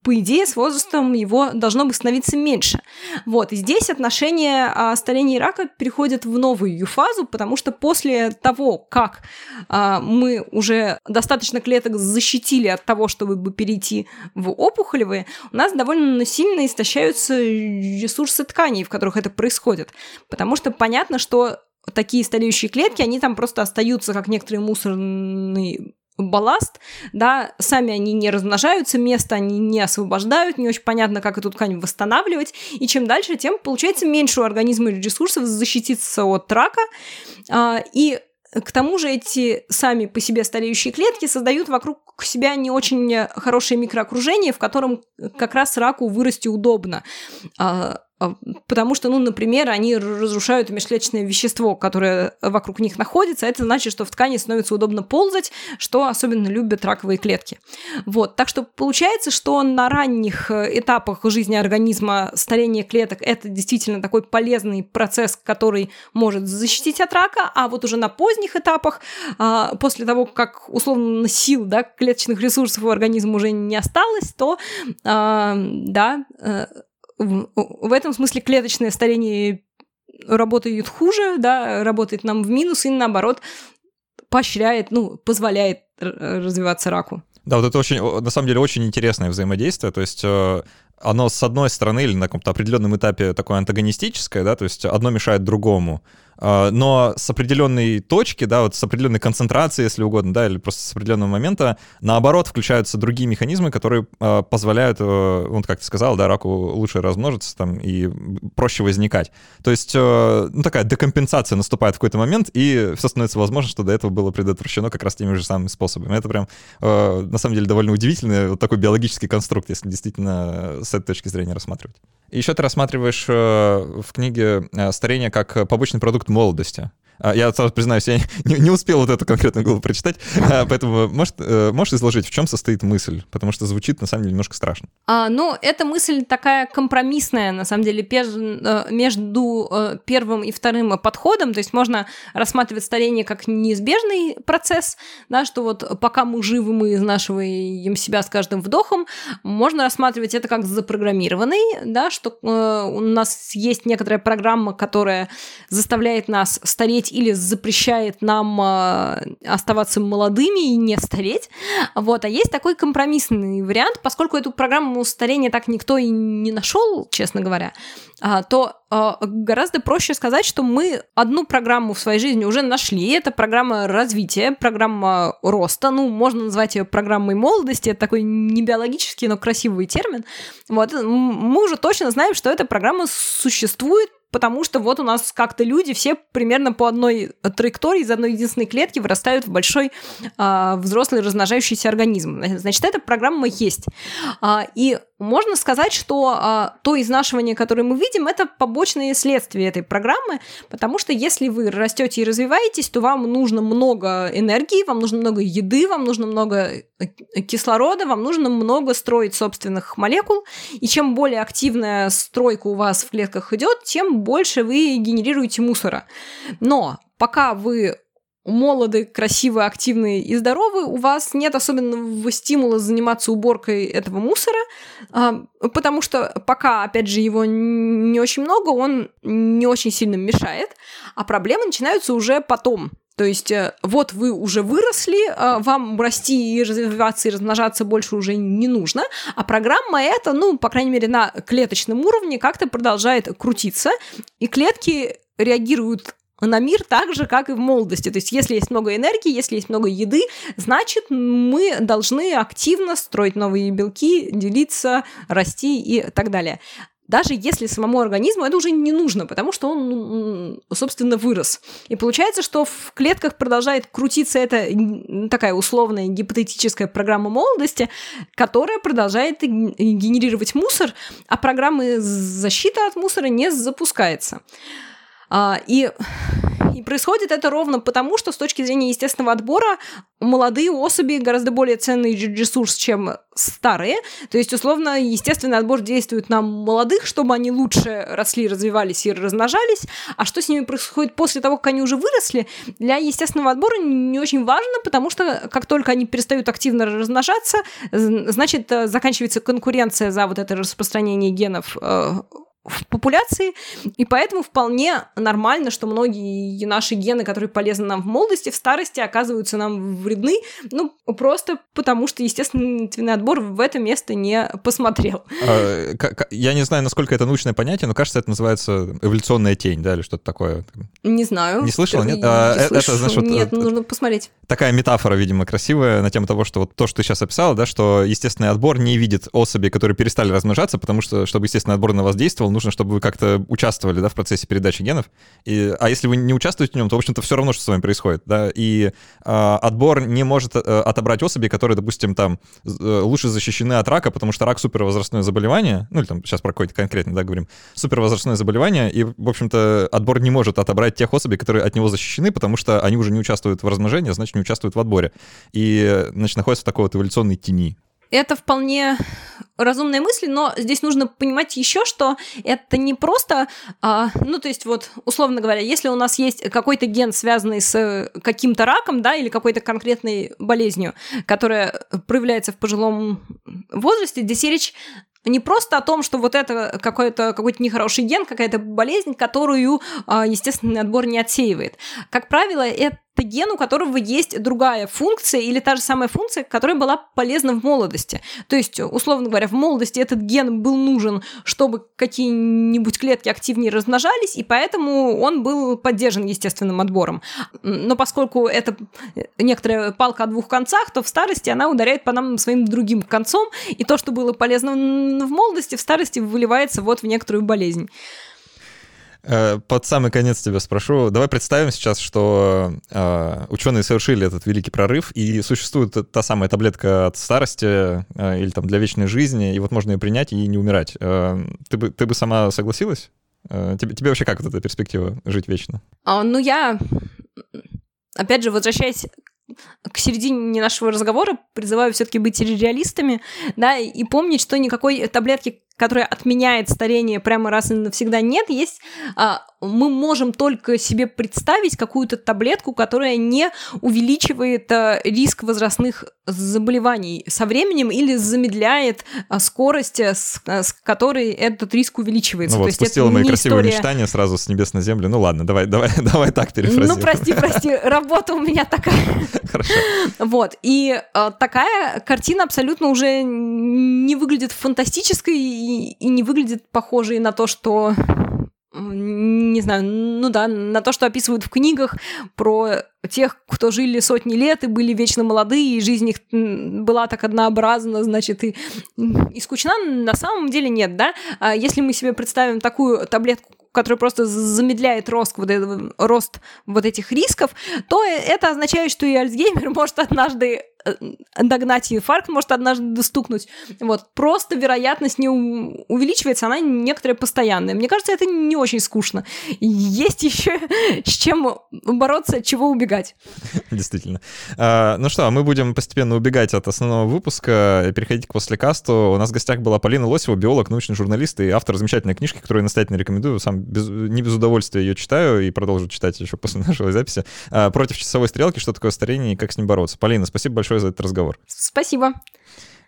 [SPEAKER 2] по идее, с возрастом его должно бы становиться меньше. Вот, и здесь отношение а, старения и рака переходит в новую фазу, потому что после того, как а, мы уже достаточно клеток защитили от того, чтобы перейти в опухолевые, у нас довольно сильно истощаются ресурсы тканей, в которых это происходит. Потому что понятно, что такие стареющие клетки, они там просто остаются как некоторые мусорные балласт, да, сами они не размножаются, место они не освобождают, не очень понятно, как эту ткань восстанавливать, и чем дальше, тем получается меньше у организма ресурсов защититься от рака, а, и к тому же эти сами по себе стареющие клетки создают вокруг себя не очень хорошее микроокружение, в котором как раз раку вырасти удобно. А, потому что, ну, например, они разрушают межклеточное вещество, которое вокруг них находится. Это значит, что в ткани становится удобно ползать, что особенно любят раковые клетки. Вот. Так что получается, что на ранних э, этапах жизни организма старение клеток – это действительно такой полезный процесс, который может защитить от рака, а вот уже на поздних этапах, а, после того, как, условно, сил, да, клеточных ресурсов у организма уже не осталось, то, а, да, э, в этом смысле клеточное старение работает хуже, да, работает нам в минус и наоборот поощряет, ну, позволяет развиваться раку.
[SPEAKER 1] Да, вот это очень, на самом деле, очень интересное взаимодействие. То есть э, оно с одной стороны или на каком-то определенном этапе такое антагонистическое, да, то есть одно мешает другому. А, но с определенной точки, да, вот с определенной концентрации, если угодно, да, или просто с определенного момента, наоборот, включаются другие механизмы, которые э, позволяют, э, вот как ты сказал, да, раку лучше размножиться там и проще возникать. То есть, э, ну, такая декомпенсация наступает в какой-то момент, и все становится возможно, что до этого было предотвращено как раз теми же самыми способами. Это прям, э, на самом деле, довольно удивительный вот такой биологический конструкт, если действительно с этой точки зрения рассматривать. Еще ты рассматриваешь э, в книге э, старение как побочный продукт молодости. А, я сразу признаюсь, я не, не успел вот эту конкретную главу прочитать, а, поэтому может, э, можешь изложить, в чем состоит мысль? Потому что звучит, на самом деле, немножко страшно.
[SPEAKER 2] А, ну, эта мысль такая компромиссная, на самом деле, э, между э, первым и вторым подходом, то есть можно рассматривать старение как неизбежный процесс, да, что вот пока мы живы, мы изнашиваем себя с каждым вдохом, можно рассматривать это как запрограммированный, да, что у нас есть некоторая программа, которая заставляет нас стареть стареть или запрещает нам э, оставаться молодыми и не стареть. Вот. А есть такой компромиссный вариант, поскольку эту программу старения так никто и не нашел, честно говоря, а, то а, гораздо проще сказать, что мы одну программу в своей жизни уже нашли. Это программа развития, программа роста. Ну, можно назвать ее программой молодости. Это такой не биологический, но красивый термин. Вот. Мы уже точно знаем, что эта программа существует, потому что вот у нас как-то люди все примерно по одной траектории из одной единственной клетки вырастают в большой а, взрослый размножающийся организм. Значит, эта программа есть. А, и можно сказать, что а, то изнашивание, которое мы видим, это побочные следствия этой программы, потому что если вы растете и развиваетесь, то вам нужно много энергии, вам нужно много еды, вам нужно много э, кислорода, вам нужно много строить собственных молекул, и чем более активная стройка у вас в клетках идет, тем больше вы генерируете мусора. Но пока вы молоды, красивые, активные и здоровые, у вас нет особенного стимула заниматься уборкой этого мусора, а, потому что пока, опять же, его не очень много, он не очень сильно мешает, а проблемы начинаются уже потом. То есть э, вот вы уже выросли, а, вам расти и развиваться и размножаться больше уже не нужно, а программа эта, ну, по крайней мере, на клеточном уровне как-то продолжает крутиться, и клетки реагируют на мир так же, как и в молодости. То есть, если есть много энергии, если есть много еды, значит, мы должны активно строить новые белки, делиться, расти и так далее. Даже если самому организму это уже не нужно, потому что он, собственно, вырос. И получается, что в клетках продолжает крутиться эта такая условная гипотетическая программа молодости, которая продолжает генерировать мусор, а программы защиты от мусора не запускается. А, и И происходит это ровно потому, что с точки зрения естественного отбора молодые особи гораздо более ценный ресурс, чем старые. То есть, условно, естественный отбор действует на молодых, чтобы они лучше росли, развивались и размножались. А что с ними происходит после того, как они уже выросли, для естественного отбора не очень важно, потому что как только они перестают активно размножаться, значит, э, заканчивается конкуренция за вот это распространение генов э, в популяции, и поэтому вполне нормально, что многие наши гены, которые полезны нам в молодости, в старости оказываются нам вредны, ну, просто потому что естественный отбор в это место не посмотрел.
[SPEAKER 1] А, я не знаю, насколько это научное понятие, но кажется, это называется эволюционная тень, да, или что-то такое.
[SPEAKER 2] Не знаю.
[SPEAKER 1] Не слышал, нет?
[SPEAKER 2] А, не это, знаешь, вот, нет, вот, нужно посмотреть.
[SPEAKER 1] Такая метафора, видимо, красивая на тему того, что вот то, что ты сейчас описала, да, что естественный отбор не видит особей, которые перестали размножаться, потому что, чтобы естественный отбор на вас действовал, нужно, чтобы вы как-то участвовали, да, в процессе передачи генов. И, а если вы не участвуете в нем, то, в общем-то, все равно, что с вами происходит, да. И э, отбор не может э, отобрать особи, которые, допустим, там э, лучше защищены от рака, потому что рак супервозрастное заболевание, ну или там сейчас про какое-то конкретно, да, говорим, супервозрастное заболевание, и, в общем-то, отбор не может отобрать тех особей, которые от него защищены, потому что они уже не участвуют в размножении, а значит, не участвуют в отборе. И, значит, находятся в такой вот эволюционной тени.
[SPEAKER 2] Это вполне разумная мысль, но здесь нужно понимать еще, что это не просто, а, ну, то есть вот, условно говоря, если у нас есть какой-то ген, связанный с каким-то раком, да, или какой-то конкретной болезнью, которая проявляется в пожилом возрасте, здесь речь не просто о том, что вот это какой-то какой нехороший ген, какая-то болезнь, которую а, естественный отбор не отсеивает. Как правило, это ген, у которого есть другая функция или та же самая функция, которая была полезна в молодости. То есть, условно говоря, в молодости этот ген был нужен, чтобы какие-нибудь клетки активнее размножались, и поэтому он был поддержан естественным отбором. Но поскольку это некоторая палка о двух концах, то в старости она ударяет по нам своим другим концом, и то, что было полезно в молодости, в старости выливается вот в некоторую болезнь.
[SPEAKER 1] Э, под самый конец тебя спрошу. Давай представим сейчас, что э, ученые совершили этот великий прорыв, и существует та самая таблетка от старости э, или там для вечной жизни, и вот можно ее принять и не умирать. Э, ты, бы, ты бы сама согласилась? Э, тебе, тебе вообще как вот эта перспектива жить вечно?
[SPEAKER 2] А, ну, я, опять же, возвращаясь к середине нашего разговора призываю все-таки быть реалистами, да, и помнить, что никакой таблетки которая отменяет старение прямо раз и навсегда нет, есть а, мы можем только себе представить какую-то таблетку, которая не увеличивает а, риск возрастных заболеваний со временем или замедляет а, скорость, а, с, а, с которой этот риск увеличивается.
[SPEAKER 1] Ну вот, То спустила мои красивые история... мечтания сразу с небес на землю. Ну ладно, давай, давай, давай так перефразируем.
[SPEAKER 2] Ну прости, прости, работа у меня такая.
[SPEAKER 1] Хорошо.
[SPEAKER 2] Вот, и а, такая картина абсолютно уже не выглядит фантастической и, не выглядит похожей на то, что не знаю, ну да, на то, что описывают в книгах про тех, кто жили сотни лет и были вечно молодые, и жизнь их была так однообразна, значит, и, и скучна, на самом деле нет, да? А если мы себе представим такую таблетку, которая просто замедляет рост вот, рост вот этих рисков, то это означает, что и Альцгеймер может однажды догнать инфаркт, может однажды достукнуть. Вот. Просто вероятность не увеличивается, она некоторая постоянная. Мне кажется, это не очень скучно. Есть еще с чем бороться, от чего убегать.
[SPEAKER 1] Действительно. А, ну что, мы будем постепенно убегать от основного выпуска и переходить к послекасту. У нас в гостях была Полина Лосева, биолог, научный журналист и автор замечательной книжки, которую я настоятельно рекомендую. Сам без, не без удовольствия ее читаю и продолжу читать еще после нашей записи. А, «Против часовой стрелки. Что такое старение и как с ним бороться». Полина, спасибо большое большое за этот разговор.
[SPEAKER 2] Спасибо.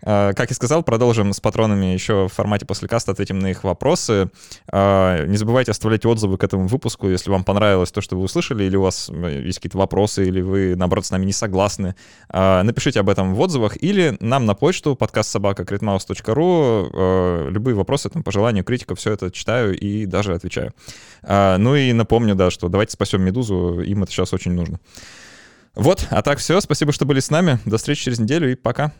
[SPEAKER 1] А, как и сказал, продолжим с патронами еще в формате после каста, ответим на их вопросы. А, не забывайте оставлять отзывы к этому выпуску, если вам понравилось то, что вы услышали, или у вас э, есть какие-то вопросы, или вы, наоборот, с нами не согласны. А, напишите об этом в отзывах или нам на почту подкаст собака Любые вопросы, там, пожелания, критика, все это читаю и даже отвечаю. Ну и напомню, да, что давайте спасем Медузу, им это сейчас очень нужно. Вот, а так все. Спасибо, что были с нами. До встречи через неделю и пока.